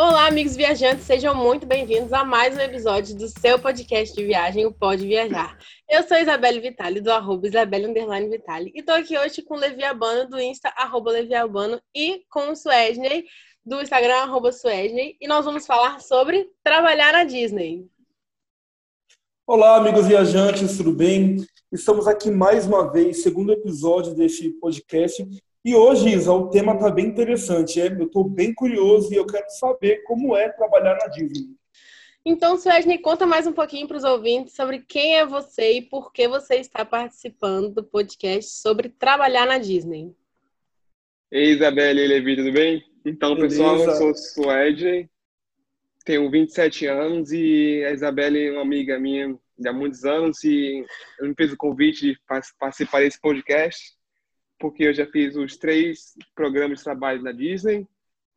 Olá, amigos viajantes, sejam muito bem-vindos a mais um episódio do seu podcast de viagem, o Pode Viajar. Eu sou Isabelle Vitali, do arroba Isabelle Underline Vitali, e tô aqui hoje com o Levi Albano, do Insta, arroba Levi e com o Suedney, do Instagram, arroba Suedney, e nós vamos falar sobre trabalhar na Disney. Olá, amigos viajantes, tudo bem? Estamos aqui mais uma vez, segundo episódio deste podcast, e hoje, Isa, o tema está bem interessante. É? Eu estou bem curioso e eu quero saber como é trabalhar na Disney. Então, Suesne, conta mais um pouquinho para os ouvintes sobre quem é você e por que você está participando do podcast sobre trabalhar na Disney. Ei, Isabelle e Levi, tudo bem? Então, Beleza. pessoal, eu sou Suede, tenho 27 anos e a Isabelle é uma amiga minha de há muitos anos e eu me fez o convite de participar desse podcast porque eu já fiz os três programas de trabalho na Disney,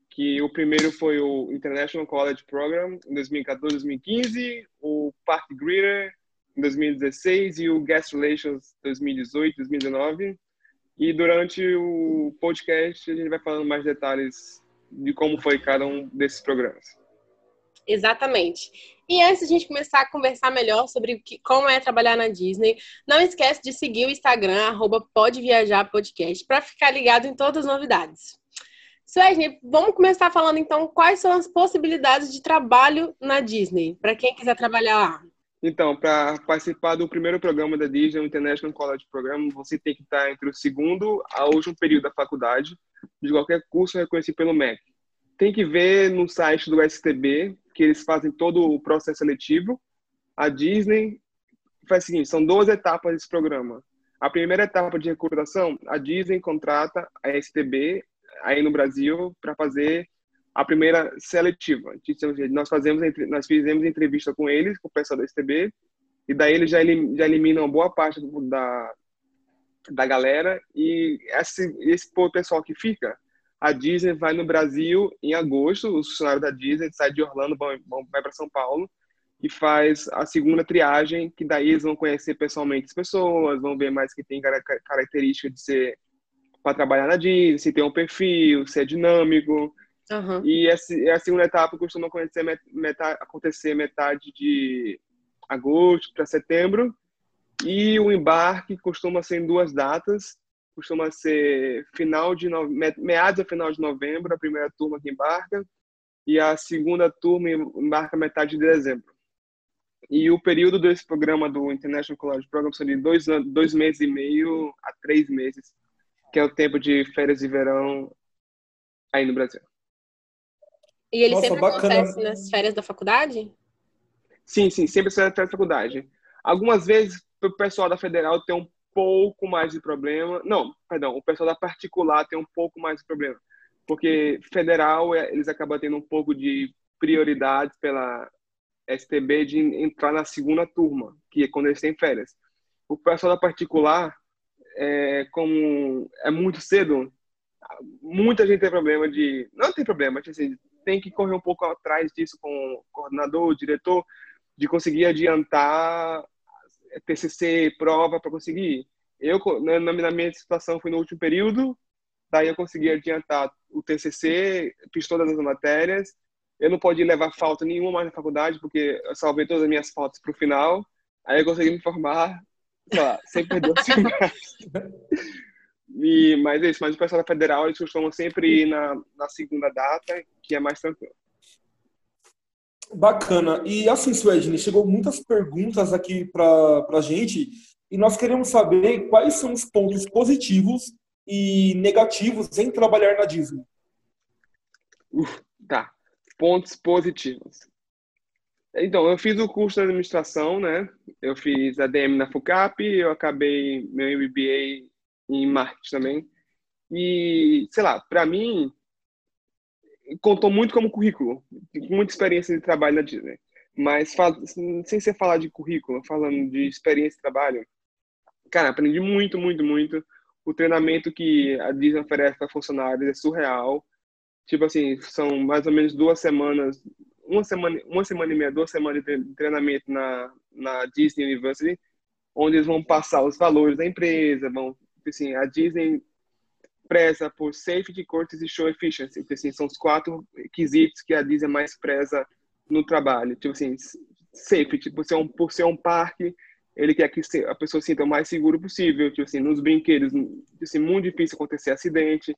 que o primeiro foi o International College Program em 2014, 2015, o Park Greeter em 2016 e o Guest Relations 2018, 2019. E durante o podcast a gente vai falando mais detalhes de como foi cada um desses programas. Exatamente. E antes de a gente começar a conversar melhor sobre como é trabalhar na Disney, não esquece de seguir o Instagram, arroba Podcast, para ficar ligado em todas as novidades. Suesne, vamos começar falando então quais são as possibilidades de trabalho na Disney, para quem quiser trabalhar lá. Então, para participar do primeiro programa da Disney, o International College Program, você tem que estar entre o segundo ao último período da faculdade de qualquer curso reconhecido pelo MEC. Tem que ver no site do STB que eles fazem todo o processo seletivo. A Disney faz o seguinte, são duas etapas desse programa. A primeira etapa de recrutação, a Disney contrata a STB aí no Brasil para fazer a primeira seletiva. Nós fazemos nós fizemos entrevista com eles, com o pessoal da STB, e daí eles já, eliminam boa parte da da galera e esse esse pessoal que fica a Disney vai no Brasil em agosto, os funcionários da Disney saem de Orlando, vão, vão vai para São Paulo e faz a segunda triagem, que daí eles vão conhecer pessoalmente as pessoas, vão ver mais que tem característica de ser para trabalhar na Disney, se tem um perfil, se é dinâmico. Uhum. E essa, a segunda etapa costuma acontecer metade, acontecer metade de agosto para setembro. E o embarque costuma ser em duas datas, costuma ser final de no... meados a final de novembro, a primeira turma que embarca, e a segunda turma embarca metade de dezembro. E o período desse programa do International College Program são de dois, dois meses e meio a três meses, que é o tempo de férias de verão aí no Brasil. E ele Nossa, sempre bacana. acontece nas férias da faculdade? Sim, sim, sempre nas férias da faculdade. Algumas vezes o pessoal da federal tem um pouco mais de problema. Não, perdão, o pessoal da particular tem um pouco mais de problema. Porque federal, é, eles acabam tendo um pouco de prioridade pela STB de entrar na segunda turma, que é quando eles têm férias. O pessoal da particular, é, como é muito cedo, muita gente tem problema de. Não tem problema, assim, tem que correr um pouco atrás disso com o coordenador, o diretor, de conseguir adiantar TCC, prova para conseguir. Eu, na, na minha situação, fui no último período, daí eu consegui adiantar o TCC, fiz todas as matérias. Eu não podia levar falta nenhuma mais na faculdade, porque eu salvei todas as minhas faltas para o final. Aí eu consegui me formar, sei lá, sem perder o semestre. E, mas é isso, mas o pessoal da federal, eles costumam sempre ir na, na segunda data, que é mais tranquilo. Bacana. E assim, Suedine, chegou muitas perguntas aqui para a gente e nós queremos saber quais são os pontos positivos e negativos em trabalhar na Disney. Tá. Pontos positivos. Então, eu fiz o curso de administração, né? Eu fiz ADM na FUCAP, eu acabei meu MBA em marketing também. E, sei lá, para mim, contou muito como currículo, muita experiência de trabalho na Disney. Mas sem ser falar de currículo, falando de experiência de trabalho, cara, aprendi muito, muito, muito. O treinamento que a Disney oferece para funcionários é surreal. Tipo assim, são mais ou menos duas semanas, uma semana, uma semana e meia, duas semanas de treinamento na, na Disney University, onde eles vão passar os valores da empresa, vão, assim, a Disney preza por safety, courtesy e show efficiency. Então, assim, são os quatro quesitos que a Disney mais preza no trabalho. Tipo assim, safety, por ser um, por ser um parque, ele quer que a pessoa se sinta o mais seguro possível. Tipo assim, nos brinquedos, tipo assim, muito difícil acontecer acidente.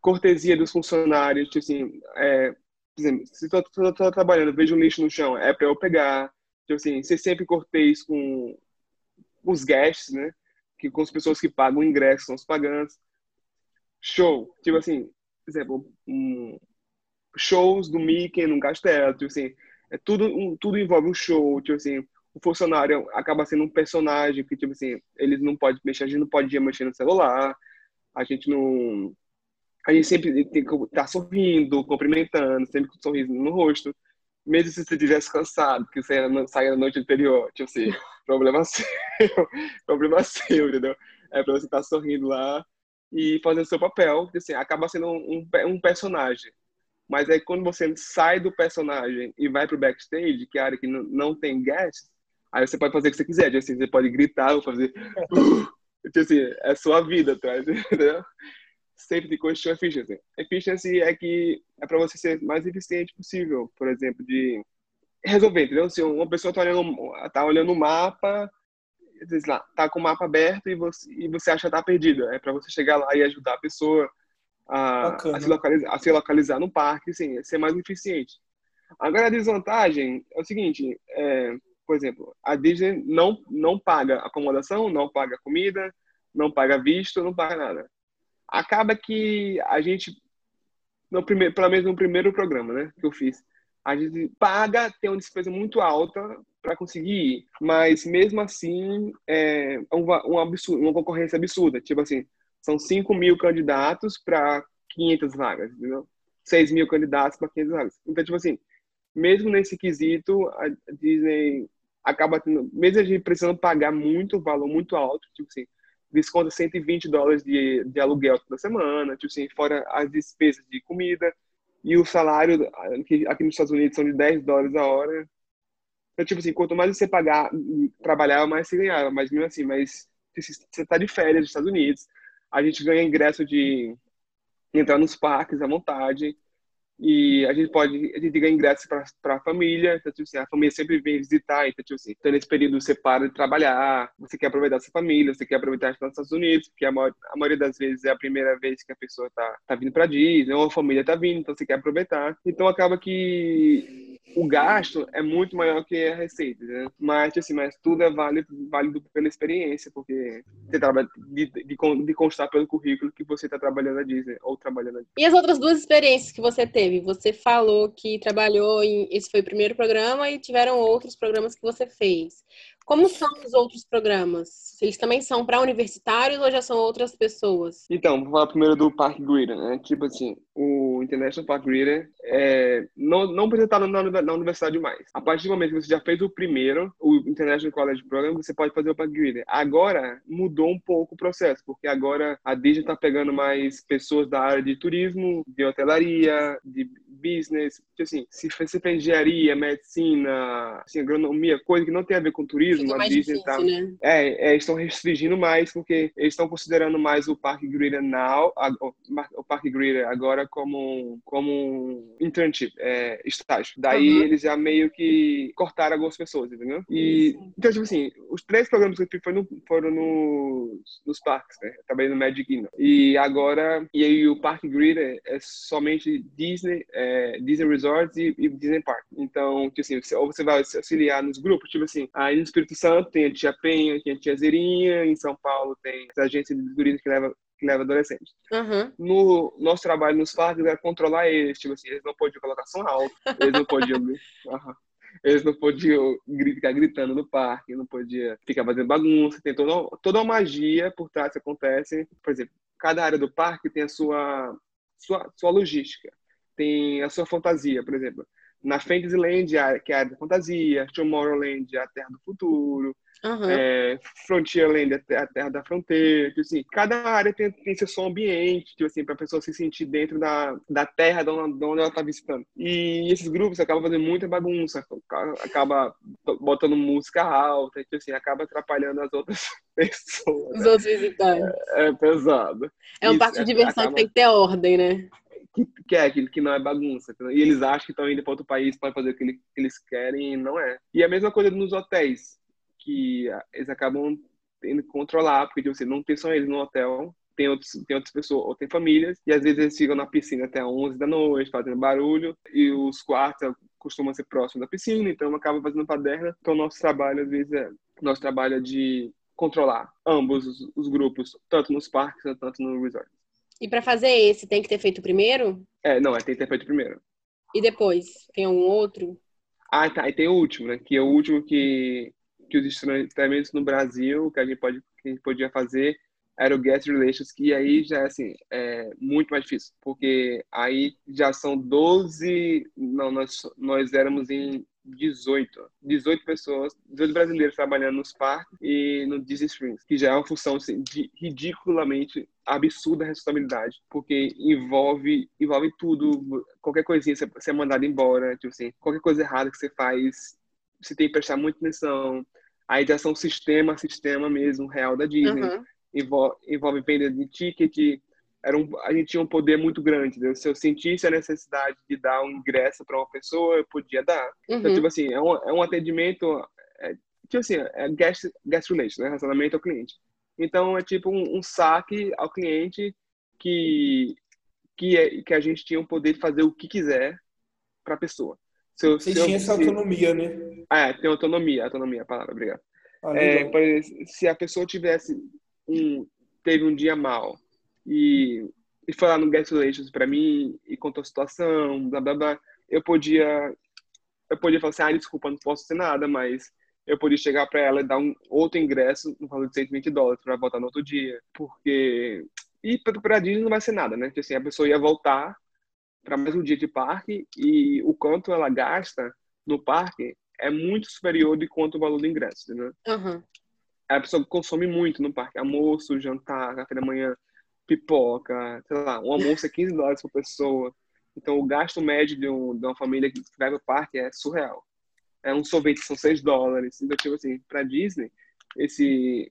Cortesia dos funcionários, tipo assim, é, exemplo, se estou trabalhando, vejo um lixo no chão, é para eu pegar. Tipo assim, ser sempre cortês com os guests, né? Que com as pessoas que pagam o ingresso, são os pagantes. Show. Tipo assim, por exemplo, um, shows do Mickey num castelo, tipo assim, é tudo, um, tudo envolve um show, tipo assim, o funcionário acaba sendo um personagem que, tipo assim, eles não pode mexer, a gente não pode mexer no celular, a gente não... A gente sempre tem que estar tá sorrindo, cumprimentando, sempre com um sorriso no rosto. Mesmo se você estivesse cansado, que você saia na noite anterior, tipo assim, problema seu, problema seu, entendeu? É pra você estar tá sorrindo lá e fazer o seu papel, que assim, acaba sendo um, um personagem. Mas aí quando você sai do personagem e vai pro backstage, que é a área que não, tem guests, aí você pode fazer o que você quiser. Tipo assim, você pode gritar ou fazer... tipo assim, é sua vida, tá? Entendeu? Safety question efficiency. Efficiency é que é para você ser mais eficiente possível, por exemplo, de resolver, entendeu? Se uma pessoa tá olhando, tá olhando o mapa diz lá, tá com o mapa aberto e você, e você acha que tá perdido. É para você chegar lá e ajudar a pessoa a, a, se, localizar, a se localizar no parque, sim, ser mais eficiente. Agora, a desvantagem é o seguinte, é, por exemplo, a Disney não, não paga acomodação, não paga comida, não paga visto, não paga nada. Acaba que a gente, no primeiro, pelo menos no primeiro programa né, que eu fiz, a gente paga, tem uma despesa muito alta para conseguir ir, mas mesmo assim é um, um absurdo, uma concorrência absurda. Tipo assim, são 5 mil candidatos para 500 vagas, entendeu? 6 mil candidatos para 500 vagas. Então, tipo assim, mesmo nesse quesito, a Disney acaba tendo, mesmo a gente precisando pagar muito valor muito alto, tipo assim, desconta 120 dólares de, de aluguel toda semana, tipo assim, fora as despesas de comida, e o salário aqui, nos Estados Unidos são de 10 dólares a hora. Então, tipo assim, quanto mais você pagar, trabalhar, mais você ganhava. Mas mesmo assim, mas você está de férias nos Estados Unidos, a gente ganha ingresso de entrar nos parques à vontade. E a gente pode, a gente ganha ingresso para a família, então, tipo assim, a família sempre vem visitar, então, tipo assim, então nesse período você para de trabalhar, você quer aproveitar sua família, você quer aproveitar nos Estados Unidos, porque a, maior, a maioria das vezes é a primeira vez que a pessoa tá, tá vindo para Disney, ou a família tá vindo, então você quer aproveitar. Então acaba que o gasto é muito maior que a receita, né? Mas, assim, mas tudo é válido, válido pela experiência, porque você trabalha de, de, de constar pelo currículo que você está trabalhando na Disney ou trabalhando Disney. E as outras duas experiências que você teve? Você falou que trabalhou em. Esse foi o primeiro programa e tiveram outros programas que você fez. Como são os outros programas? Eles também são para universitários ou já são outras pessoas? Então, vou falar primeiro do Park Greeter, né? Tipo assim, o International Park Greeter é, não, não precisa estar na, na, universidade mais. A partir do momento que você já fez o primeiro, o International College Program, você pode fazer o Park Greeter. Agora, mudou um pouco o processo, porque agora a Disney está pegando mais pessoas da área de turismo, de hotelaria, de business, tipo assim, se você fez engenharia, medicina, assim, agronomia, coisa que não tem a ver com turismo, a Disney tá, né? é, é, estão restringindo mais porque eles estão considerando mais o Parque Greeter now, a, o, o Parque Greeter agora como como um internship, é, estágio. Daí uhum. eles já meio que cortaram algumas pessoas, entendeu? E então tipo assim, os três programas que eu fiz foram, foram nos, nos parques, né? Trabalhei no Magic Kingdom. E agora e aí o Parque Greeter é somente Disney é, Disney Resorts e, e, Disney Park. Então, tipo assim, você, ou você vai se auxiliar nos grupos, tipo assim, aí no Espírito Santo tem a Tia Penha, tem a Tia Zerinha, em São Paulo tem a agência de turismo que leva que leva adolescentes. Uhum. No nosso trabalho nos parques era controlar eles, tipo assim, eles não podiam colocar som alto, eles não podiam uhum. eles não podiam ficar gritando no parque, não podia ficar fazendo bagunça, tem toda, toda uma magia por trás que acontece. Por exemplo, cada área do parque tem a sua, sua, sua logística tem a sua fantasia, por exemplo. Na Fantasyland, que é a área da fantasia, Tomorrowland, a Terra do Futuro, Uhum. É, Frontierland é a terra da fronteira, tipo assim, cada área tem, tem seu som ambiente, tipo assim, para a pessoa se sentir dentro da, da terra de onde, de onde ela está visitando. E esses grupos acabam fazendo muita bagunça, acaba botando música alta, tipo assim, acaba atrapalhando as outras pessoas. Os outros visitantes. É, é pesado. É um parque de diversão acaba... que tem que ter ordem, né? Que, é aquilo que não é bagunça. E eles acham que estão indo para outro país para fazer o que eles querem e não é. E a mesma coisa nos hotéis que eles acabam tendo que controlar, porque tipo, assim, não tem só eles no hotel, tem, outros, tem outras pessoas, ou tem famílias, e às vezes eles ficam na piscina até 11 da noite, fazendo barulho, e os quartos costumam ser próximos da piscina, então acaba fazendo paderna. Então, nosso trabalho, às vezes, é nosso trabalho é de controlar ambos os, os grupos, tanto nos parques, tanto no resort. E para fazer esse, tem que ter feito primeiro? É, não, é, tem que ter feito primeiro. E depois? Tem algum outro? Ah, tá. E tem o último, né? Que é o último que que os estranhamentos no Brasil que a gente pode que a gente podia fazer era o guest relations que aí já é assim é muito mais difícil porque aí já são 12 não nós nós éramos em 18 18 pessoas 18 brasileiros trabalhando nos parques e no Disney Springs que já é uma função assim, de ridiculamente absurda responsabilidade porque envolve envolve tudo qualquer coisinha você, é mandado embora tipo assim qualquer coisa errada que você faz você tem que prestar muita atenção Aí já são sistema, sistema mesmo, real da Disney. Uhum. Envolve, envolve venda de ticket. Era um, a gente tinha um poder muito grande. Entendeu? Se eu sentisse a necessidade de dar um ingresso para uma pessoa, eu podia dar. Então, uhum. Então, tipo assim, é um, é um atendimento. É, tipo assim, é guest, guest relations, né? Relacionamento ao cliente. Então, é tipo um, um saque ao cliente que, que, é, que a gente tinha o poder de fazer o que quiser para a pessoa. Se eu, Você se tinha eu, essa se... autonomia, né? Ah, é, tem autonomia, autonomia, a palavra, obrigado. Ah, é, exemplo, se a pessoa tivesse um, teve um dia mal e, e foi lá no Guest Relations para mim e contou a situação, blá blá blá, eu podia eu podia falar assim, ah, desculpa, não posso ser nada, mas eu podia chegar para ela e dar um outro ingresso no valor de 120 dólares para voltar no outro dia, porque e para a Disney não vai ser nada, né? Porque assim, a pessoa ia voltar para mais um dia de parque e o quanto ela gasta no parque é muito superior de quanto o valor do ingresso, né? Uhum. A pessoa consome muito no parque, almoço, jantar, café da manhã, pipoca, sei lá, um almoço é 15 dólares por pessoa. Então o gasto médio de, um, de uma família que vai para o parque é surreal. É um sorvete são 6 dólares. Então, tipo assim, para Disney, esse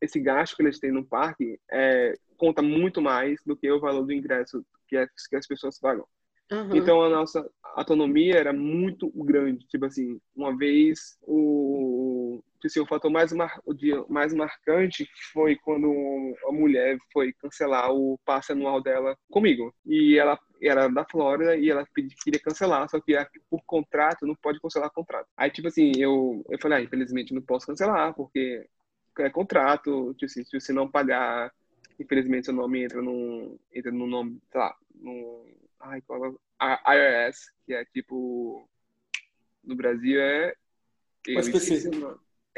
esse gasto que eles têm no parque é, conta muito mais do que o valor do ingresso que, é, que as pessoas pagam. Uhum. Então a nossa autonomia era muito grande. Tipo assim, uma vez o, assim, o fator mais, mar, mais marcante foi quando a mulher foi cancelar o passe anual dela comigo. E ela era da Flórida e ela queria cancelar, só que por contrato não pode cancelar contrato. Aí, tipo assim, eu, eu falei, ah, infelizmente não posso cancelar, porque é contrato, tipo assim, se você não pagar, infelizmente seu nome entra no, entra no nome, sei lá, no Ai, qual é? A IRS, que é tipo. No Brasil é. SPC.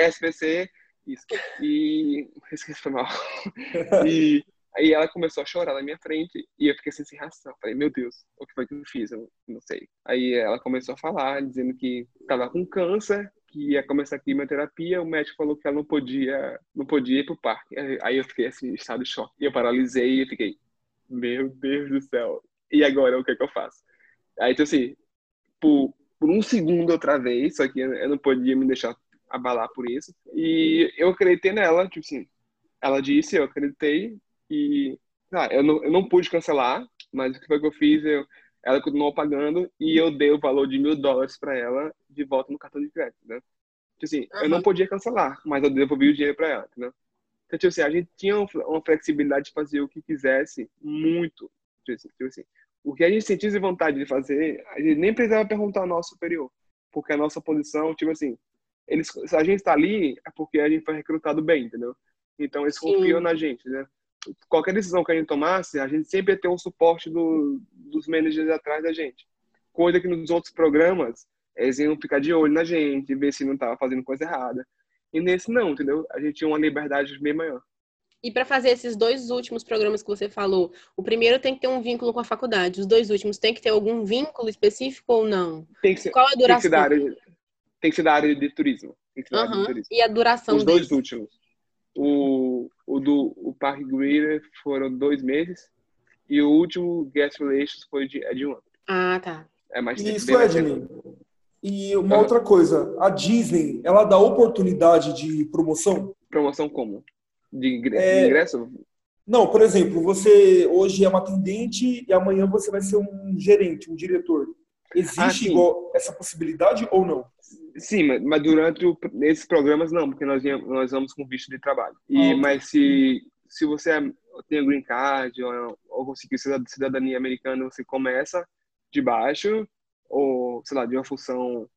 SPC, isso. E. Esqueci foi mal. e aí ela começou a chorar na minha frente e eu fiquei assim, sem reação. Falei, meu Deus, o que foi que eu fiz? Eu não sei. Aí ela começou a falar, dizendo que estava com câncer, que ia começar a quimioterapia, o médico falou que ela não podia, não podia ir pro parque. Aí eu fiquei assim, em estado de choque. Eu paralisei e fiquei, meu Deus do céu, e agora o que, é que eu faço? Aí, então, assim, por, por um segundo outra vez, só que eu não podia me deixar abalar por isso. E eu acreditei nela, tipo assim, ela disse, eu acreditei, e ah, eu, não, eu não pude cancelar, mas o que foi que eu fiz? Eu, ela continuou pagando e eu dei o valor de mil dólares para ela de volta no cartão de crédito, né? Tipo assim, uhum. eu não podia cancelar, mas eu devolvi o dinheiro para ela, né? Então, tipo assim, a gente tinha uma flexibilidade de fazer o que quisesse muito. Tipo assim, tipo assim o que a gente sentisse vontade de fazer, a gente nem precisava perguntar ao nosso superior, porque a nossa posição, tipo assim, eles, se a gente está ali, é porque a gente foi recrutado bem, entendeu? Então eles confiam Sim. na gente, né? Qualquer decisão que a gente tomasse, a gente sempre ia ter um suporte do, dos managers atrás da gente. Coisa que nos outros programas, eles iam ficar de olho na gente, ver se não estava fazendo coisa errada. E nesse não, entendeu? A gente tinha uma liberdade bem maior. E para fazer esses dois últimos programas que você falou, o primeiro tem que ter um vínculo com a faculdade, os dois últimos tem que ter algum vínculo específico ou não? Tem que ser. Qual a duração? Tem que, ser da área. Tem que ser da área Aham. de turismo. E a duração Os dois desse? últimos. O, o do o Park Greeter foram dois meses e o último Guest Relations foi de, é de um ano. Ah, tá. É mais Isso, Edney. E uma Ah. outra coisa, a Disney, ela dá oportunidade de promoção? Promoção como? De ingre- É, de ingresso? Não, por exemplo, você hoje é uma atendente e amanhã você vai ser um gerente, um diretor. Ah, Existe igual essa possibilidade ou não? Sim, mas, durante o, esses programas não, porque nós, nós vamos com visto de trabalho. E, Ah. Mas se, se você é- tem green card ou, ou conseguiu cida- cidadania americana, você começa de baixo, ou, sei lá, de uma função,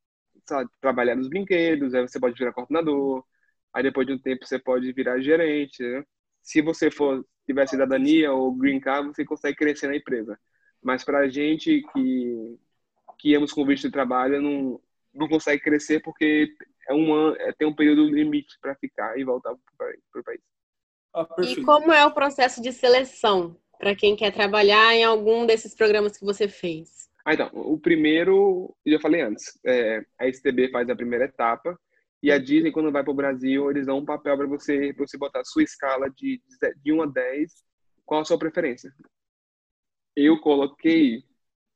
lá, trabalhar nos brinquedos, aí você pode virar coordenador, aí depois de um tempo você pode virar gerente, né? Se você for tiver cidadania ou green card, você consegue crescer na empresa. Mas para a gente que que íamos com visto de trabalho não não consegue crescer porque é um ano, é, tem um período limite para ficar e voltar para o país. Ah, E como é o processo de seleção para quem quer trabalhar em algum desses programas que você fez? Ah, então, o primeiro, eu já falei antes, é, a STB faz a primeira etapa e a Disney, quando vai para o Brasil, eles dão um papel para você, pra você botar a sua escala de, de 1 a 10, qual a sua preferência. Eu coloquei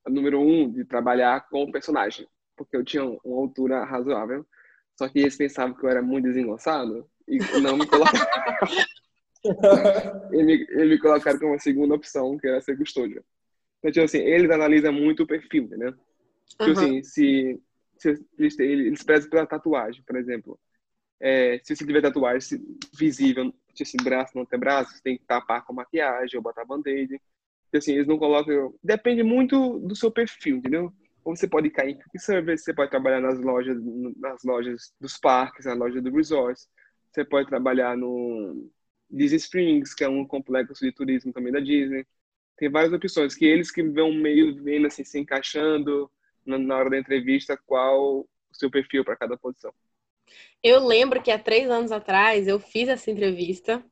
número 1 de trabalhar com o personagem, porque eu tinha uma altura razoável, só que eles pensavam que eu era muito desengonçado e não me colocaram. Eles me, eles me colocaram como a segunda opção, que era ser custódio. Então, tipo assim, eles analisam muito o perfil, entendeu? Tipo Aham. assim, se, se eles, eles prezam pela tatuagem, por exemplo. É, se você tiver tatuagem visível, tipo assim, braço, não tem braço, você tem que tapar com maquiagem ou botar band-aid. Assim, eles não colocam... Depende muito do seu perfil, entendeu? Ou você pode cair em service, você pode trabalhar nas lojas, nas lojas dos parques, na loja do resort. Você pode trabalhar no Disney Springs, que é um complexo de turismo também da Disney. Tem várias opções que eles que vão meio vendo assim, se encaixando na hora da entrevista qual o seu perfil para cada posição. Eu lembro que há três anos atrás eu fiz essa entrevista.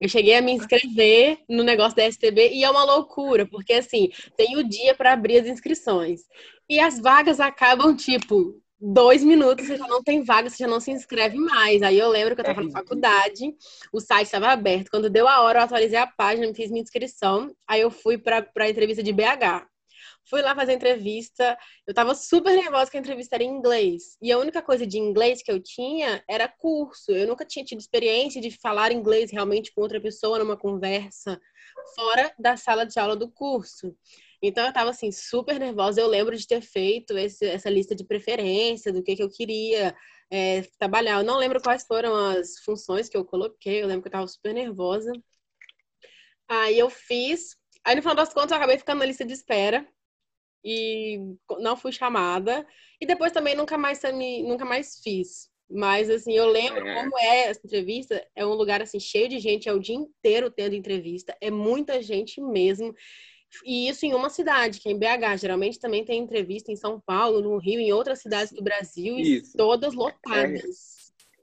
Eu cheguei a me inscrever no negócio da STB e é uma loucura, porque assim, tem o dia para abrir as inscrições. E as vagas acabam, tipo, dois minutos, você já não tem vaga, você já não se inscreve mais. Aí eu lembro que eu estava na faculdade, o site estava aberto. Quando deu a hora, eu atualizei a página, fiz minha inscrição. Aí eu fui para a entrevista de BH. Fui lá fazer entrevista. Eu tava super nervosa que a entrevista era em inglês. E a única coisa de inglês que eu tinha era curso. Eu nunca tinha tido experiência de falar inglês realmente com outra pessoa numa conversa fora da sala de aula do curso. Então eu tava assim, super nervosa. Eu lembro de ter feito esse, essa lista de preferência, do que, que eu queria é, trabalhar. Eu não lembro quais foram as funções que eu coloquei. Eu lembro que eu tava super nervosa. Aí eu fiz. Aí no final das contas eu acabei ficando na lista de espera e não fui chamada. E depois também nunca mais, me- nunca mais fiz. Mas, assim, eu lembro É. como é essa entrevista. É um lugar, assim, cheio de gente. É o dia inteiro tendo entrevista. É muita gente mesmo. E isso em uma cidade, que é em BH. Geralmente também tem entrevista em São Paulo, no Rio, em outras cidades do Brasil. E Isso. todas lotadas.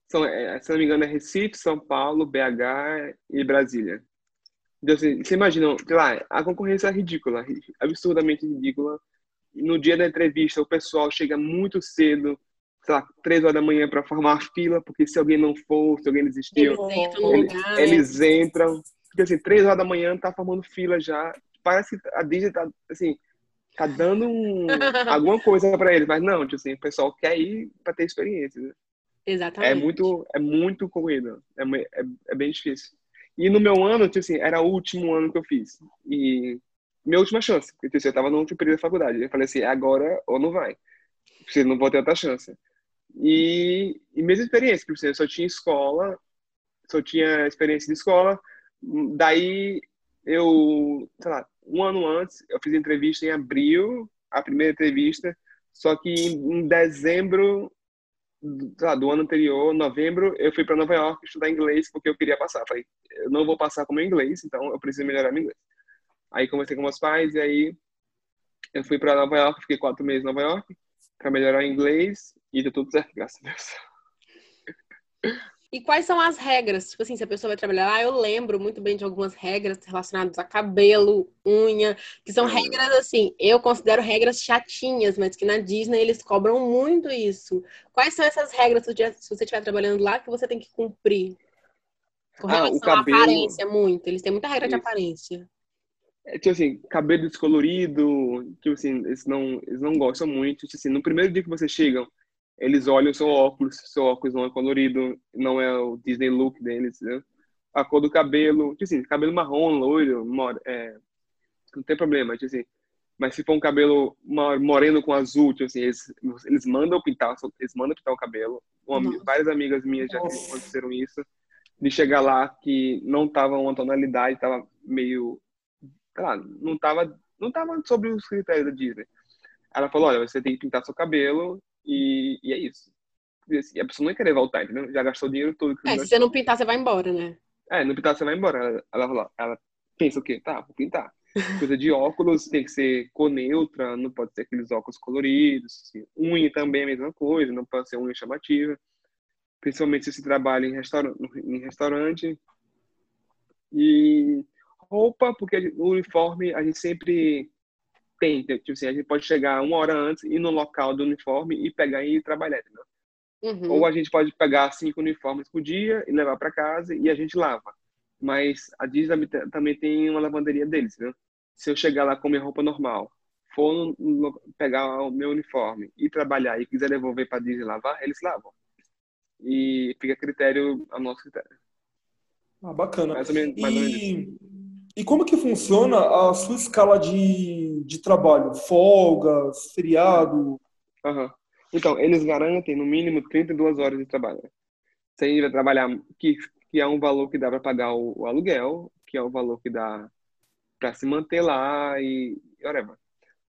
São, é, se não me engano, é Recife, São Paulo, BH e Brasília. Então, assim, você imagina, sei lá, a concorrência é ridícula, ri- absurdamente ridícula. No dia da entrevista, o pessoal chega muito cedo, sei lá, três horas da manhã para formar a fila, porque se alguém não for, se alguém desistiu, Eles entram Eles, lugar. né? eles entram, porque assim, três horas da manhã tá formando fila já. Parece que a Disney tá, assim, tá dando um- alguma coisa para eles, mas não, tipo assim, o pessoal quer ir para ter experiência. né? Exatamente. É muito, é muito corrido, é, é, é bem difícil. E no meu ano, tipo assim, era o último ano que eu fiz. E minha última chance, porque tipo, assim, eu tava no último período da faculdade. Eu falei assim, agora ou não vai. Porque não vou ter outra chance. E, e mesma experiência, tipo assim, eu só tinha escola, só tinha experiência de escola. Daí eu, sei lá, um ano antes, eu fiz entrevista em abril, a primeira entrevista, só que em, em dezembro lá, do ano anterior, novembro, eu fui para Nova York estudar inglês porque eu queria passar. Falei, eu não vou passar com meu inglês, então eu preciso melhorar meu inglês. Aí conversei com meus pais e aí eu fui para Nova York, fiquei quatro meses em Nova York para melhorar o inglês e deu tudo certo, graças a Deus. E quais são as regras? Tipo assim, se a pessoa vai trabalhar lá, eu lembro muito bem de algumas regras relacionadas a cabelo, unha, que são regras assim, eu considero regras chatinhas, mas que na Disney eles cobram muito isso. Quais são essas regras se você estiver trabalhando lá que você tem que cumprir? Com relação ah, cabelo... à aparência, muito. Eles têm muita regra isso. de aparência. É, tipo assim, cabelo descolorido, tipo assim, eles não, eles não gostam muito. Tipo assim, no primeiro dia que vocês chegam, eles olham o seu óculos, seu óculos não é colorido, não é o Disney look deles, né? A cor do cabelo, tipo assim, cabelo marrom, loiro, é, não tem problema, tipo assim. Mas se for um cabelo moreno com azul, tipo assim, eles, eles mandam pintar, eles mandam pintar o cabelo. Uma, várias amigas minhas já aconteceram isso. De chegar lá que não tava uma tonalidade, tava meio, claro, não tava, não tava sobre os critérios da Disney. Ela falou, olha, você tem que pintar seu cabelo e, e é isso. E assim, a pessoa não vai querer voltar, entendeu? Já gastou o dinheiro todo. É, se você não pintar, você vai embora, né? É, não pintar, você vai embora. Ela, ela, ela pensa o quê? Tá, vou pintar. Coisa de óculos tem que ser cor neutra, não pode ser aqueles óculos coloridos. Assim. Unha também é a mesma coisa, não pode ser unha chamativa. Principalmente se você trabalha em, em restaurante. E roupa, porque o uniforme a gente sempre tem, tipo assim, a gente pode chegar uma hora antes, ir no local do uniforme e pegar e trabalhar, entendeu? Uhum. Ou a gente pode pegar cinco uniformes por dia e levar para casa e a gente lava. Mas a Disney também tem uma lavanderia deles, né? Se eu chegar lá com minha roupa normal, for no, pegar o meu uniforme e trabalhar e quiser devolver para Disney lavar, eles lavam. E fica a critério, a nosso critério. Ah, bacana. Mais ou menos, mais e... ou menos e como que funciona a sua escala de, de trabalho? Folgas, feriado? Uhum. Então, eles garantem no mínimo 32 horas de trabalho. Se a gente vai trabalhar, que, que é um valor que dá para pagar o, o, aluguel, que é o valor que dá para se manter lá e whatever.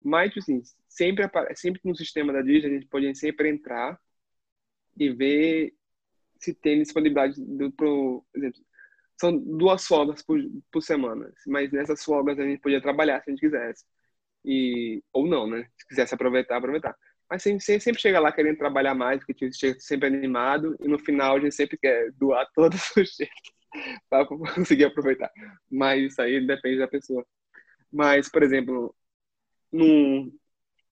Mas, tipo assim, sempre, sempre no sistema da Disney, a gente pode sempre entrar e ver se tem disponibilidade do, por exemplo, são duas folgas por, por semana, mas nessas folgas a gente podia trabalhar se a gente quisesse. E, ou não, né? Se quisesse aproveitar, aproveitar. Mas sempre, sempre chega lá querendo trabalhar mais, porque a gente chega sempre animado e no final a gente sempre quer doar todos os cheques para conseguir aproveitar. Mas isso aí depende da pessoa. Mas, por exemplo, num,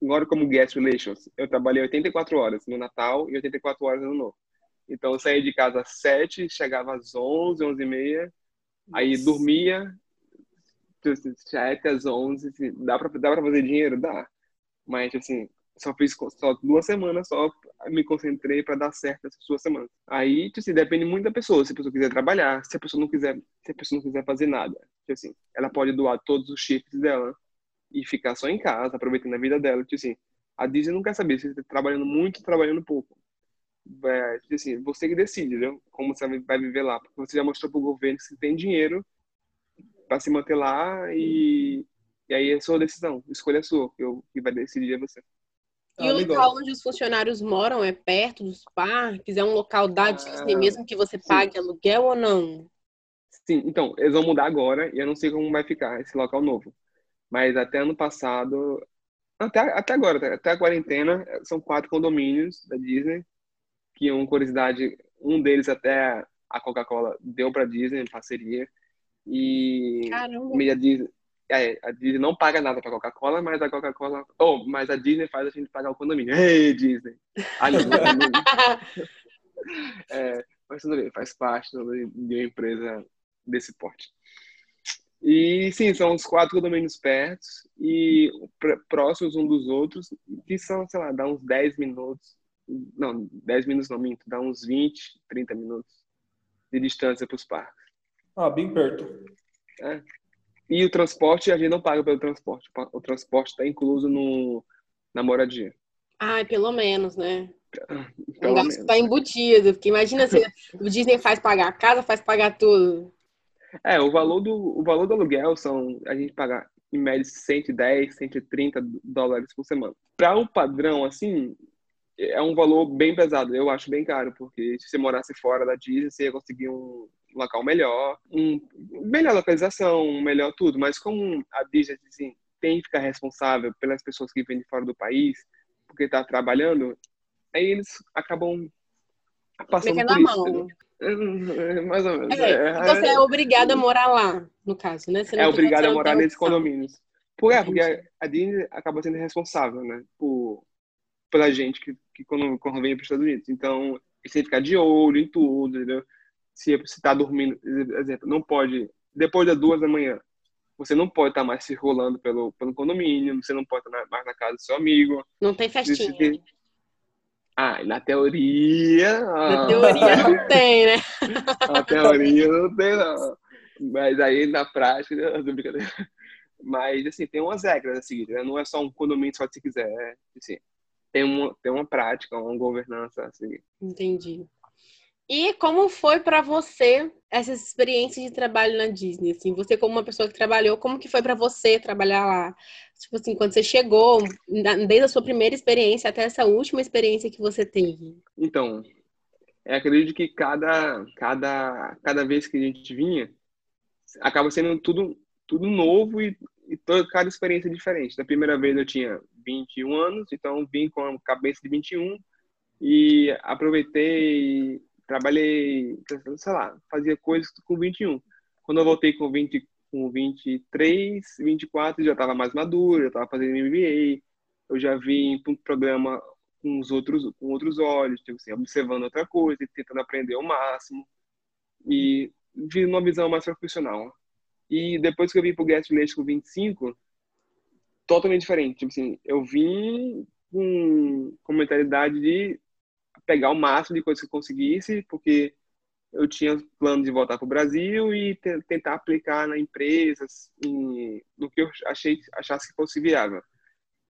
agora como guest relations, eu trabalhei 84 horas no Natal e 84 horas no Novo. Então eu saía de casa às sete, chegava às onze, onze e meia, aí dormia sete às onze, assim, dá pra, dá pra fazer dinheiro? Dá. Mas, assim, só fiz só duas semanas, só me concentrei para dar certo essas duas semanas. Aí, tipo assim, depende muito da pessoa. Se a pessoa quiser trabalhar, se a pessoa não quiser, se a pessoa não quiser fazer nada, tipo assim, ela pode doar todos os shifts dela e ficar só em casa, aproveitando a vida dela. Tipo assim, a Disney não quer saber se você está trabalhando muito ou trabalhando pouco é, assim, você que decide, viu? como você vai viver lá. Porque você já mostrou para o governo que você tem dinheiro para se manter lá e, e aí é sua decisão, escolha é sua, que, eu, que vai decidir é você. E ah, o local onde os funcionários moram é perto dos parques? É um local da Disney, ah, mesmo que você pague sim. aluguel ou não? Sim, então, eles vão mudar agora e eu não sei como vai ficar esse local novo. Mas até ano passado, até, até agora, até a quarentena, são quatro condomínios da Disney que uma curiosidade, um deles até a Coca-Cola deu para Disney em parceria e Caramba. a Disney, é, a Disney não paga nada para Coca-Cola, mas a Coca-Cola, oh, mas a Disney faz a gente pagar o condomínio. Ei, Disney. Ali, é, mas tudo bem, faz parte de uma empresa desse porte. E sim, são os quatro condomínios perto e próximos um dos outros, que são, sei lá, dá uns 10 minutos não, 10 minutos não minto, dá uns 20, 30 minutos de distância para os parques. Ah, bem perto. É. E o transporte, a gente não paga pelo transporte. O transporte está incluso no, na moradia. Ah, pelo menos, né? Pelo o gasto está embutido. Porque imagina se o Disney faz pagar a casa, faz pagar tudo. É, o valor do, o valor do aluguel são a gente pagar em média 110, 130 dólares por semana. Para um padrão assim, é um valor bem pesado. Eu acho bem caro, porque se você morasse fora da Disney, você ia conseguir um local melhor, um melhor localização, melhor tudo. Mas como a Disney assim, tem que ficar responsável pelas pessoas que vêm de fora do país, porque está trabalhando, aí eles acabam passando Metendo por isso. mão. entendeu? Mais ou menos. É, É, você é obrigado a morar lá, no caso, né? Você é não- obrigado você a morar nesses condomínios. Por, é, porque a, a Disney acaba sendo responsável, né? Por, pela gente que, que quando, quando vem para os Estados Unidos. Então, você tem que ficar de olho em tudo, entendeu? Se você está dormindo, exemplo, não pode, depois das duas da manhã, você não pode estar mais circulando pelo, pelo condomínio, você não pode estar na- mais na casa do seu amigo. Não tem festinha. tem- Ah, e na teoria. Na ah, teoria não tem, né? Na teoria não tem, não. Mas aí na prática, não, brincadeira. Mas assim, tem umas regras a seguir, né? Não é só um condomínio só se quiser. É, assim, tem, uma, tem uma prática, uma governança a seguir. Entendi. E como foi pra você essa experiência de trabalho na Disney? Assim, você como uma pessoa que trabalhou, como que foi pra você trabalhar lá? Tipo assim, quando você chegou, desde a sua primeira experiência até essa última experiência que você teve. Então, eu acredito que cada, cada, cada vez que a gente vinha, acaba sendo tudo, tudo novo e, e toda, cada experiência diferente. Da primeira vez eu tinha 21 anos, então vim com a cabeça de 21 e aproveitei, trabalhei, sei lá, fazia coisas com 21. Quando eu voltei com 20, com 23, 24, já estava mais maduro, já estava fazendo MBA, eu já vim para um programa com os outros com outros olhos, tipo assim, observando outra coisa, tentando aprender ao máximo e vi uma visão mais profissional. E depois que eu vim pro Guest Village com 25, totalmente diferente, tipo assim, eu vim com, com mentalidade de pegar o máximo de coisas que eu conseguisse, porque eu tinha plano de voltar para o Brasil e te- tentar aplicar na empresas, em, no que eu achei, achasse que fosse viável.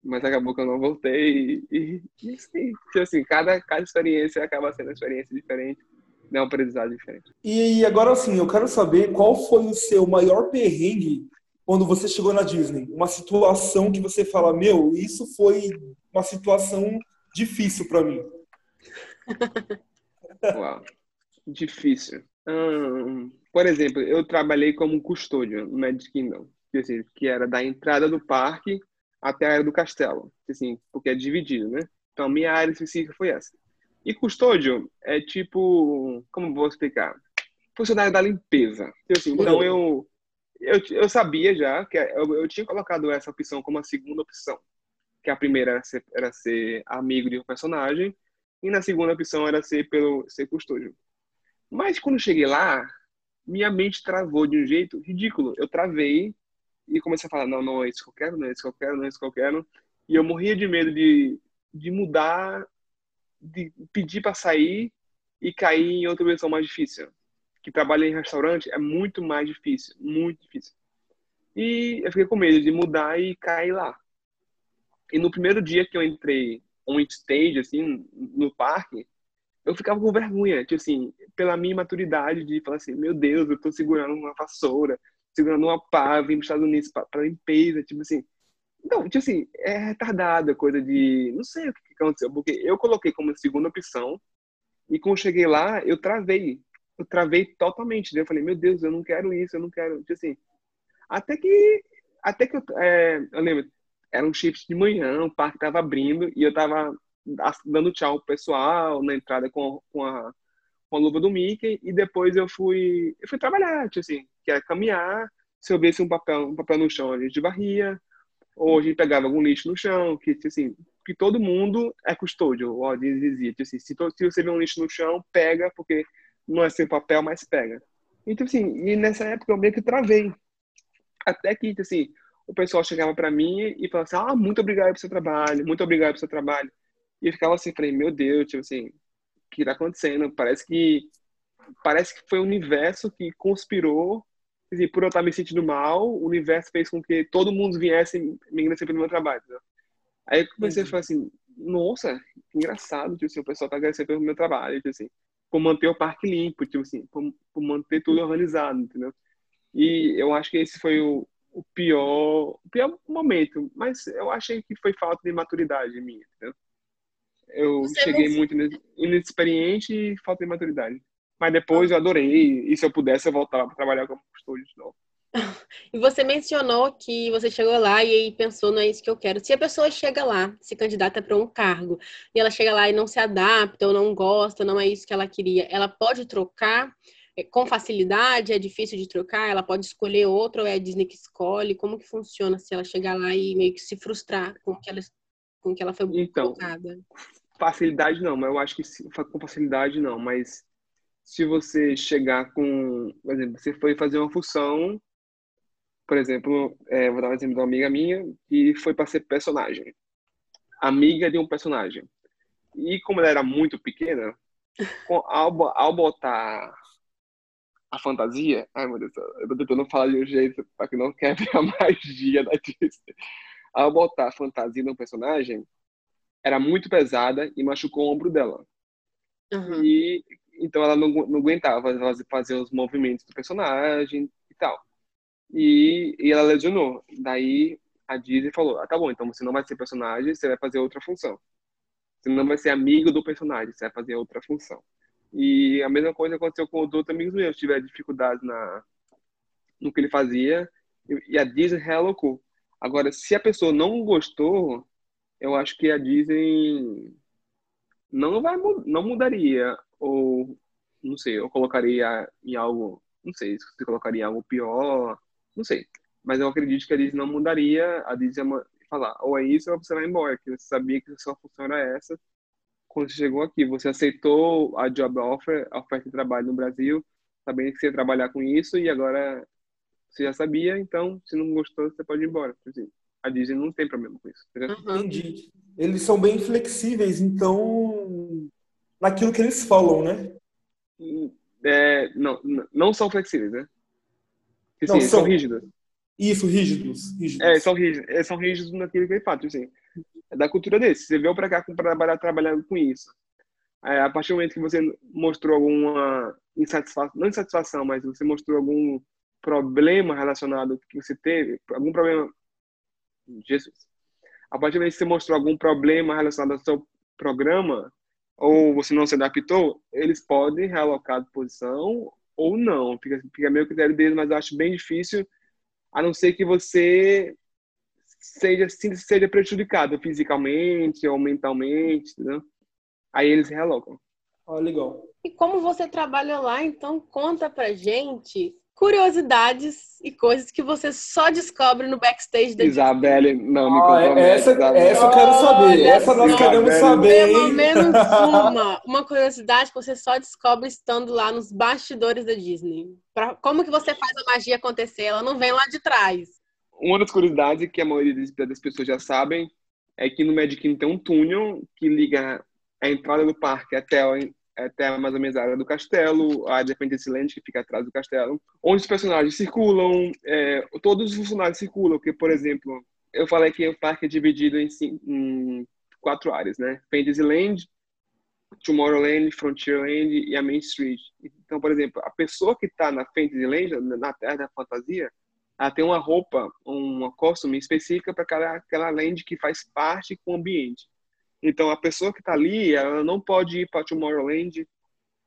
Mas acabou que eu não voltei e, e assim, tipo assim, cada, cada experiência acaba sendo uma experiência diferente, né, um aprendizado diferente. E agora assim, eu quero saber qual foi o seu maior perrengue quando você chegou na Disney? Uma situação que você fala, meu, isso foi uma situação difícil para mim. Uau, difícil. Hum, por exemplo, eu trabalhei como custódio no Magic Kingdom, que, assim, que era da entrada do parque até a área do castelo, assim, porque é dividido, né? Então, minha área específica foi essa. E custódio é tipo, como vou explicar? Funcionário da limpeza. Então, assim, então eu, eu, eu sabia já que eu, eu tinha colocado essa opção como a segunda opção. Que a primeira era ser, era ser amigo de um personagem, e na segunda opção era ser pelo ser custódio. Mas quando cheguei lá, minha mente travou de um jeito ridículo. Eu travei e comecei a falar: não, não é isso que eu quero, não é isso que eu quero, não é isso que eu quero. E eu morria de medo de, de mudar, de pedir para sair e cair em outra versão mais difícil. Que trabalhar em restaurante é muito mais difícil, muito difícil. E eu fiquei com medo de mudar e cair lá. E no primeiro dia que eu entrei on stage, assim, no parque, eu ficava com vergonha, tipo assim, pela minha maturidade de falar assim, meu Deus, eu tô segurando uma vassoura, segurando uma pá, vim para os Estados Unidos para limpeza, tipo assim. Então, tipo assim, é retardada coisa de, não sei o que aconteceu, porque eu coloquei como segunda opção e quando cheguei lá, eu travei, eu travei totalmente, né? eu falei, meu Deus, eu não quero isso, eu não quero, tipo assim. Até que, até que eu, é, eu lembro, era um shift de manhã, o parque tava abrindo e eu tava dando tchau pro pessoal na entrada com, com, a, com a luva do Mickey e depois eu fui eu fui trabalhar, tipo assim, que era caminhar, se eu visse um papel, um papel no chão, a gente varria, ou a gente pegava algum lixo no chão, que tipo assim, que todo mundo é custódio, ó, dizia, tipo assim, se, se você vê um lixo no chão, pega, porque não é seu papel, mas pega. Então, assim, e nessa época eu meio que travei. Até que, tipo assim, o pessoal chegava para mim e falava assim, ah, muito obrigado pelo seu trabalho, muito obrigado pelo seu trabalho. E eu ficava assim, falei, meu Deus, tipo assim, o que tá acontecendo? Parece que parece que foi o universo que conspirou, dizer, por eu estar me sentindo mal, o universo fez com que todo mundo viesse me agradecer pelo meu trabalho. Né? Aí eu comecei a falar assim, nossa, que engraçado, tipo assim, o pessoal tá agradecendo pelo meu trabalho, tipo assim, por manter o parque limpo, tipo assim, por, por manter tudo organizado, entendeu? E eu acho que esse foi o, o pior, o pior momento, mas eu achei que foi falta de maturidade minha, entendeu? Eu Você cheguei não- muito inexperiente e falta de maturidade. Mas depois eu adorei, e se eu pudesse eu voltava para trabalhar como custódio de novo. E você mencionou que você chegou lá e pensou, não é isso que eu quero. Se a pessoa chega lá, se candidata para um cargo, e ela chega lá e não se adapta ou não gosta, não é isso que ela queria, ela pode trocar é, com facilidade? É difícil de trocar? Ela pode escolher outro ou é a Disney que escolhe? Como que funciona se ela chegar lá e meio que se frustrar com que ela, com que ela foi então, colocada? Facilidade não, mas eu acho que com facilidade não, mas se você chegar com, por exemplo, você foi fazer uma função, por exemplo, é, vou dar um exemplo de uma amiga minha que foi para ser personagem, amiga de um personagem. E como ela era muito pequena, ao, ao botar a fantasia, ai meu Deus, eu tô tentando falar de um jeito para que não quebre a magia da Disney. Ao botar a fantasia no personagem, era muito pesada e machucou o ombro dela. Uhum. E então ela não, não aguentava fazer os movimentos do personagem e tal. E, e ela lesionou. Daí a Disney falou: ah, tá bom, então você não vai ser personagem, você vai fazer outra função. Você não vai ser amigo do personagem, você vai fazer outra função. E a mesma coisa aconteceu com os outros amigos meus, tiveram dificuldades na, no que ele fazia, e a Disney realocou. Agora, se a pessoa não gostou, eu acho que a Disney não vai não mudaria ou não sei, eu colocaria em algo, não sei, se colocaria em algo pior, não sei. Mas eu acredito que a Disney não mudaria, a Disney ia falar, ou é isso ou você vai embora, que você sabia que a sua função era essa. Quando você chegou aqui, você aceitou a job offer, a oferta de trabalho no Brasil, sabendo que você ia trabalhar com isso e agora você já sabia, então se não gostou, você pode ir embora. Assim, a Disney não tem problema com isso. Uhum. Entendi. Eles são bem flexíveis, então naquilo que eles falam, né? É, não, não são flexíveis, né? Não, são, são rígidos. Isso, rígidos. rígidos. É, são rígidos, é, são rígidos naquilo que ele faz, assim. É da cultura desse. Você veio para cá para trabalhar trabalhando com isso. É, a partir do momento que você mostrou alguma insatisfação, não insatisfação, mas você mostrou algum problema relacionado que você teve, algum problema. Jesus. A partir do momento que você mostrou algum problema relacionado ao seu programa, ou você não se adaptou, eles podem realocar de posição ou não. Fica, fica meio critério deles, mas eu acho bem difícil, a não ser que você seja, seja prejudicado fisicamente ou mentalmente, entendeu? Aí eles realocam. Ah, legal. E como você trabalha lá, então conta pra gente curiosidades e coisas que você só descobre no backstage da Isabelle, não me ah, essa, essa eu quero saber. essa nós queremos saber. Pelo menos uma. Uma curiosidade que você só descobre estando lá nos bastidores da Disney. Pra, como que você faz a magia acontecer? Ela não vem lá de trás. Uma das curiosidades que a maioria das pessoas já sabem é que no Magic Kingdom tem um túnel que liga a entrada do parque até até mais ou menos a área do castelo, a Independence Land, que fica atrás do castelo, onde os personagens circulam, é, todos os funcionários circulam, porque, por exemplo, eu falei que o parque é dividido em, em quatro áreas, né? Fantasyland, Tomorrowland, Frontierland e a Main Street. Então, por exemplo, a pessoa que está na Fantasyland, na Terra da Fantasia, ela tem uma roupa, uma costume específica para aquela, aquela land que faz parte com o ambiente. Então, a pessoa que está ali, ela não pode ir para Tomorrowland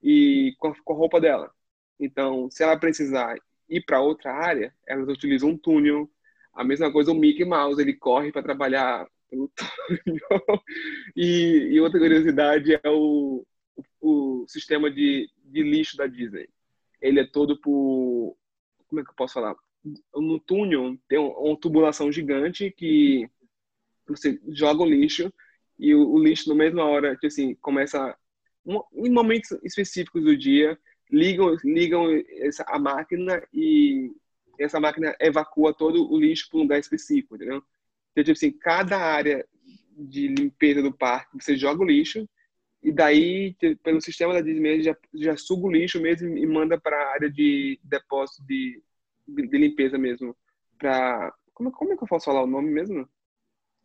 e com a, com a roupa dela. Então, se ela precisar ir para outra área, elas utilizam um túnel. A mesma coisa o Mickey Mouse, ele corre para trabalhar pelo túnel. e, e, outra curiosidade é o, o, o sistema de, de lixo da Disney. Ele é todo por... Como é que eu posso falar? No túnel tem uma tubulação gigante que você joga o lixo e o, o lixo na mesma hora que assim começa um, em momentos específicos do dia ligam ligam essa a máquina e essa máquina evacua todo o lixo para um lugar específico, entendeu? Então, tipo assim, cada área de limpeza do parque, você joga o lixo e daí, pelo sistema da Disney, já, já suga o lixo mesmo e manda para a área de depósito de, de, de limpeza mesmo. Pra, como, como é que eu posso falar o nome mesmo?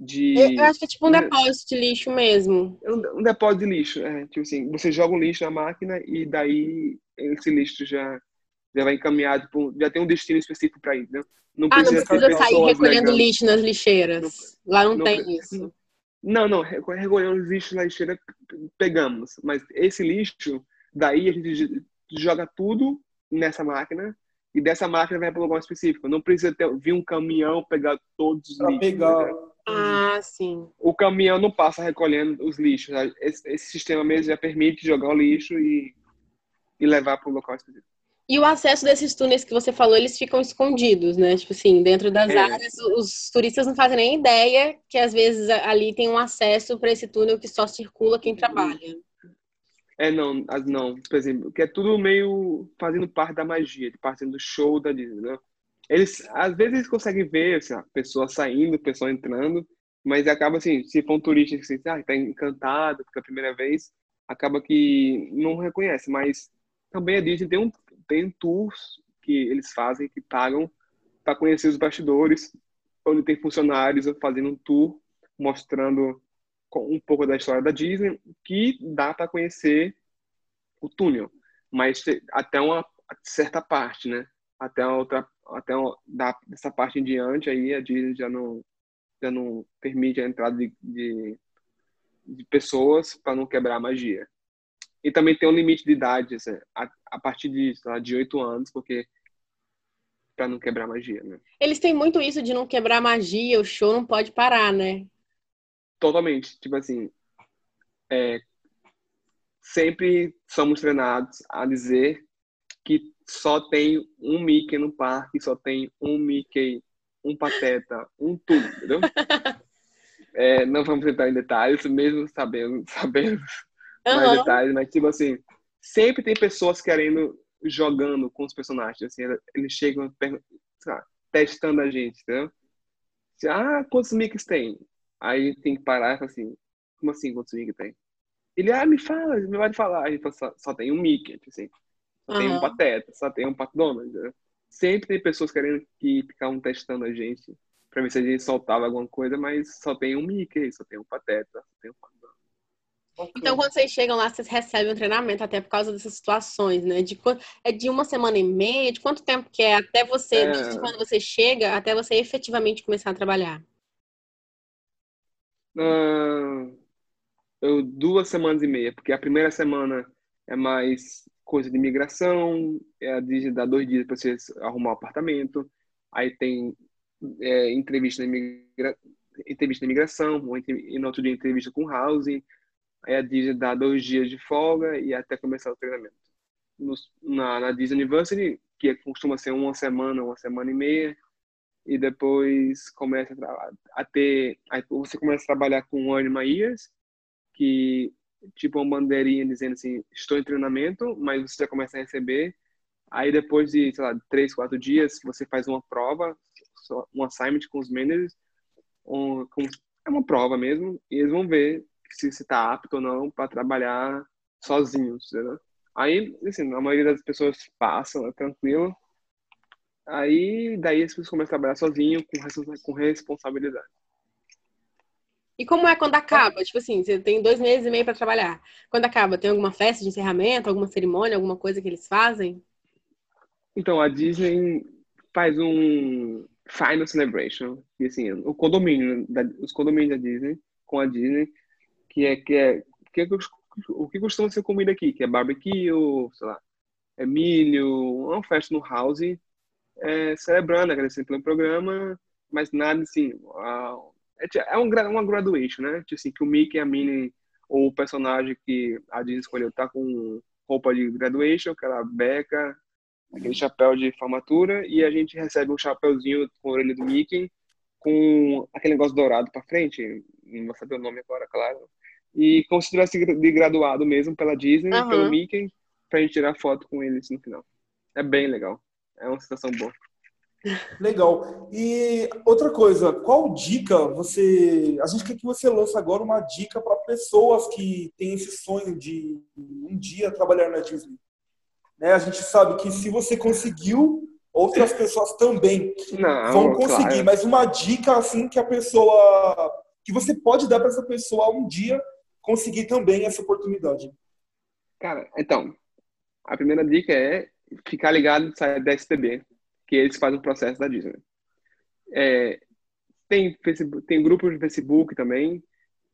De. Eu acho que é tipo um depósito de lixo mesmo. É um, um depósito de lixo, é. Tipo assim, você joga um lixo na máquina e daí esse lixo já, já vai encaminhado, por, já tem um destino específico para ir, né? Não precisa, ah, não precisa sair recolhendo lixo nas lixeiras. Não, Lá não, não tem isso. Não, não, recolhendo lixo na lixeira pegamos, mas esse lixo, daí a gente joga tudo nessa máquina e dessa máquina vai para um lugar específico. Não precisa ter, vir um caminhão pegar todos os Pra lixos. pegar. né? Ah, sim. O caminhão não passa recolhendo os lixos. né? Esse, esse sistema mesmo já permite jogar o lixo e, e levar para o local específico. E o acesso desses túneis que você falou, eles ficam escondidos, né? Tipo assim, dentro das É. áreas, os turistas não fazem nem ideia que às vezes ali tem um acesso para esse túnel que só circula quem trabalha. É, não, não, por exemplo, que é tudo meio fazendo parte da magia, de parte do show da Disney, né? Eles, às vezes, eles conseguem ver, assim, a pessoa saindo, a pessoa entrando, mas acaba assim, se for um turista que assim, ah, tá encantado pela primeira vez, acaba que não reconhece, mas também a Disney tem um tem tours que eles fazem que pagam para conhecer os bastidores, onde tem funcionários fazendo um tour mostrando um pouco da história da Disney, que dá para conhecer o túnel, mas até uma certa parte, né? Até outra, até da, dessa parte em diante aí a Disney já não já não permite a entrada de, de, de pessoas para não quebrar a magia. E também tem um limite de idade, assim, a, a partir de, lá, de 8 anos, porque para não quebrar a magia, né? Eles têm muito isso de não quebrar a magia, o show não pode parar, né? Totalmente. Tipo assim, é, sempre somos treinados a dizer que só tem um Mickey no parque, só tem um Mickey, um Pateta, um tudo, entendeu? É, não vamos entrar em detalhes, mesmo sabendo, sabendo mais Aham. detalhes, mas tipo assim, sempre tem pessoas querendo, jogando com os personagens, assim, eles chegam lá, testando a gente, entendeu? Assim, Ah, quantos Mickeys tem? Aí tem que parar e falar assim, como assim quantos Mickey tem? Ele, ah, me fala, me vai falar. Aí fala, só, só tem um Mickey, tipo assim, só tem um. Pateta, só tem um Pato Donald, entendeu? Sempre tem pessoas querendo que ficavam testando a gente pra ver se a gente soltava alguma coisa, mas só tem um Mickey, só tem um Pateta, só tem um Donald. Então, quando vocês chegam lá, vocês recebem um treinamento até por causa dessas situações, né? De é de uma semana e meia? De quanto tempo que é até você, É. quando você chega, até você efetivamente começar a trabalhar? Ah, eu duas semanas e meia, porque a primeira semana é mais coisa de imigração, é de dar dois dias para você arrumar o apartamento, aí tem é, entrevista na imigra... entrevista na imigração, ou entre- e no outro dia entrevista com o housing, aí a Disney dá dois dias de folga e até começar o treinamento. Nos- na, na Disney University, que costuma ser uma semana, uma semana e meia, e depois começa a, a ter, você começa a trabalhar com Anima Years, que tipo uma bandeirinha dizendo assim, estou em treinamento, mas você já começa a receber. Aí depois de, sei lá, três, quatro dias, você faz uma prova, um assignment com os managers, um, com, é uma prova mesmo, e eles vão ver se você está apto ou não para trabalhar sozinhos? Aí, assim, a maioria das pessoas passam, é tranquilo. Aí, daí as pessoas começam a trabalhar sozinho, com, com responsabilidade. E como é quando acaba? Tipo assim, você tem dois meses e meio para trabalhar. Quando acaba, tem alguma festa de encerramento, alguma cerimônia, alguma coisa que eles fazem? Então, a Disney faz um Final Celebration, que assim, o condomínio, da, os condomínios da Disney, com a Disney, que é, que é, que é o que costuma ser comida aqui, que é barbecue, sei lá, é milho, uma festa no house, é, celebrando, agradecendo pelo programa, mas nada assim, é, ti- é um, uma graduation, né? Tipo assim, que o Mickey e a Minnie, ou o personagem que a Disney escolheu, tá com roupa de graduation, aquela beca, aquele chapéu de formatura, e a gente recebe um chapéuzinho com a orelha do Mickey, com aquele negócio dourado pra frente, não vou saber o nome agora, claro. E como se tivesse de graduado mesmo pela Disney, Aham. pelo Mickey, pra gente tirar foto com eles no final. É bem legal. É uma sensação boa. Legal. E outra coisa, qual dica você. A gente quer que você lance agora uma dica para pessoas que têm esse sonho de um dia trabalhar na Disney. Né? A gente sabe que se você conseguiu, outras pessoas também Não, vão conseguir. claro. Mas uma dica assim que a pessoa. que você pode dar para essa pessoa um dia conseguir também essa oportunidade. Cara, então, a primeira dica é ficar ligado no site da STB, que eles fazem o processo da Disney. É, tem, Facebook, tem grupos de Facebook também,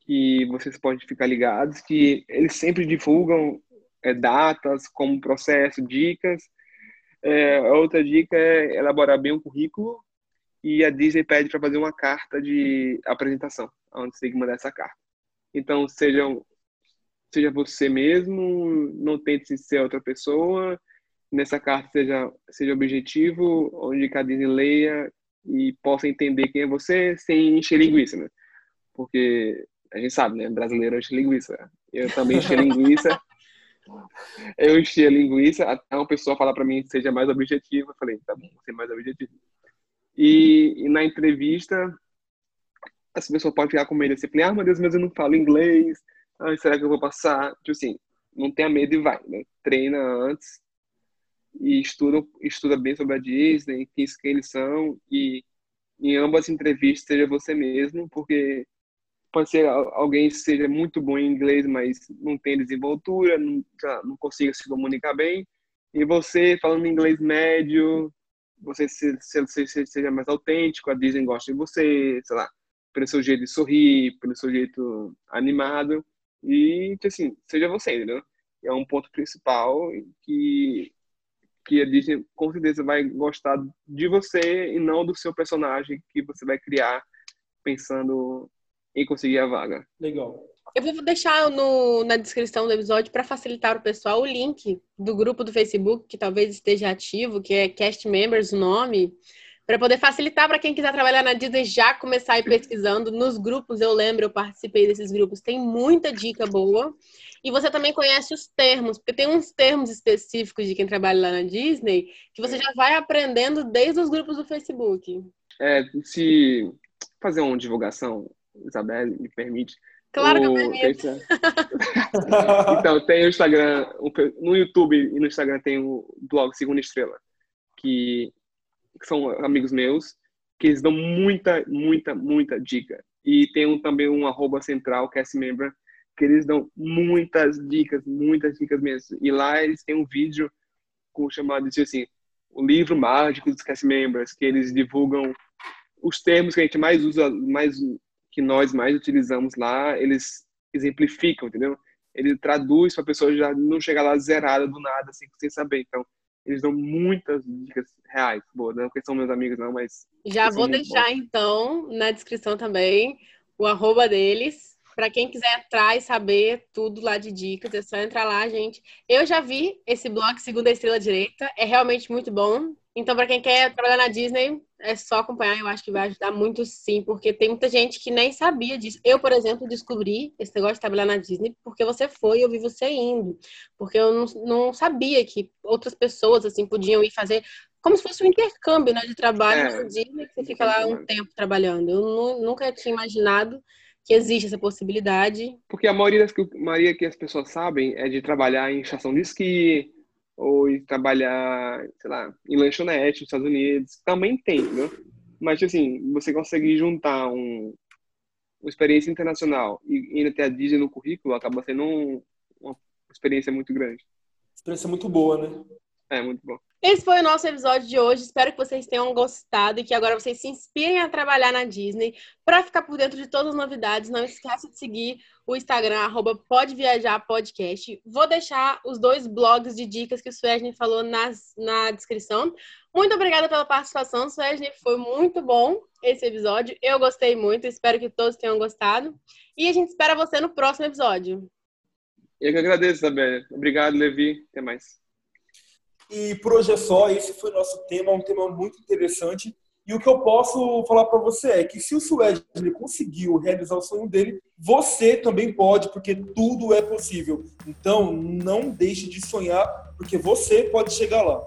que vocês podem ficar ligados, que eles sempre divulgam é, datas, como processo, dicas. É, outra dica é elaborar bem o currículo e a Disney pede para fazer uma carta de apresentação, onde você tem que mandar essa carta. Então, seja, seja você mesmo, não tente ser outra pessoa, nessa carta seja, seja objetivo, onde a Disney leia e possa entender quem é você sem encher linguiça, né? Porque a gente sabe, né? Brasileiro enche linguiça. Eu também enchi linguiça. Eu enchi a linguiça até uma pessoa falar para mim seja mais objetivo. Eu falei, tá bom, vou ser mais objetivo. E, e na entrevista, essa pessoa pode ficar com medo. Assim, ah, meu Deus, mas eu não falo inglês. Ai, será que eu vou passar? Tipo assim, não tenha medo e vai, né? Treina antes e estuda, estuda bem sobre a Disney, quem, quem eles são e em ambas as entrevistas seja você mesmo, porque pode ser alguém que seja muito bom em inglês, mas não tem desenvoltura, não, não consiga se comunicar bem, e você falando inglês médio, você se, se, se, seja mais autêntico, a Disney gosta de você, sei lá, pelo seu jeito de sorrir, pelo seu jeito animado, e assim, seja você, entendeu? É um ponto principal que que a Disney com certeza vai gostar de você e não do seu personagem que você vai criar pensando em conseguir a vaga. Legal. Eu vou deixar no, na descrição do episódio para facilitar o pessoal o link do grupo do Facebook que talvez esteja ativo, que é Cast Members o nome, para poder facilitar para quem quiser trabalhar na Disney já começar a ir pesquisando nos grupos. Eu lembro, eu participei desses grupos, tem muita dica boa. E você também conhece os termos, porque tem uns termos específicos de quem trabalha lá na Disney que você já vai aprendendo desde os grupos do Facebook. É, se fazer uma divulgação, Isabelle, me permite. Claro que eu permito. então, tem o Instagram, no YouTube e no Instagram tem o blog Segunda Estrela, que, que são amigos meus, que eles dão muita, muita, muita dica. E tem um, também um arroba central, cast member, que eles dão muitas dicas, muitas dicas mesmo. E lá eles têm um vídeo com chamado de assim, o livro mágico dos cast members, que eles divulgam os termos que a gente mais usa, mais que nós mais utilizamos lá, eles exemplificam, entendeu? Ele traduz para a pessoa já não chegar lá zerada do nada, assim, sem saber. Então, eles dão muitas dicas reais. Boa, não porque são meus amigos, não, mas. Já vou deixar, então, na descrição também o arroba deles para quem quiser entrar e saber tudo lá de dicas, é só entrar lá, gente. Eu já vi esse blog Segunda Estrela Direita, é realmente muito bom. Então, para quem quer trabalhar na Disney, é só acompanhar, eu acho que vai ajudar muito sim, porque tem muita gente que nem sabia disso. Eu, por exemplo, descobri esse negócio de trabalhar na Disney porque você foi e eu vi você indo. Porque eu não, não sabia que outras pessoas, assim, podiam ir fazer como se fosse um intercâmbio, né, de trabalho é, na Disney, que você fica lá um tempo trabalhando. Eu nunca tinha imaginado que existe essa possibilidade. Porque a maioria, das, a maioria que as pessoas sabem é de trabalhar em estação de esqui, ou de trabalhar, sei lá, em lanchonete nos Estados Unidos. Também tem, né? Mas, assim, você conseguir juntar um, uma experiência internacional e ainda ter a Disney no currículo, acaba sendo um, uma experiência muito grande. Experiência muito boa, né? É, muito bom. Esse foi o nosso episódio de hoje. Espero que vocês tenham gostado e que agora vocês se inspirem a trabalhar na Disney. Para ficar por dentro de todas as novidades, não esqueça de seguir o Instagram, arroba. Vou deixar os dois blogs de dicas que o Suesne falou nas, na descrição. Muito obrigada pela participação, Suesne. Foi muito bom esse episódio. Eu gostei muito, espero que todos tenham gostado. E a gente espera você no próximo episódio. Eu que agradeço, Isabela. Obrigado, Levi. Até mais. E por hoje é só, esse foi o nosso tema, um tema muito interessante. E o que eu posso falar para você é que se o Wesley conseguiu realizar o sonho dele, você também pode, porque tudo é possível. Então, não deixe de sonhar, porque você pode chegar lá.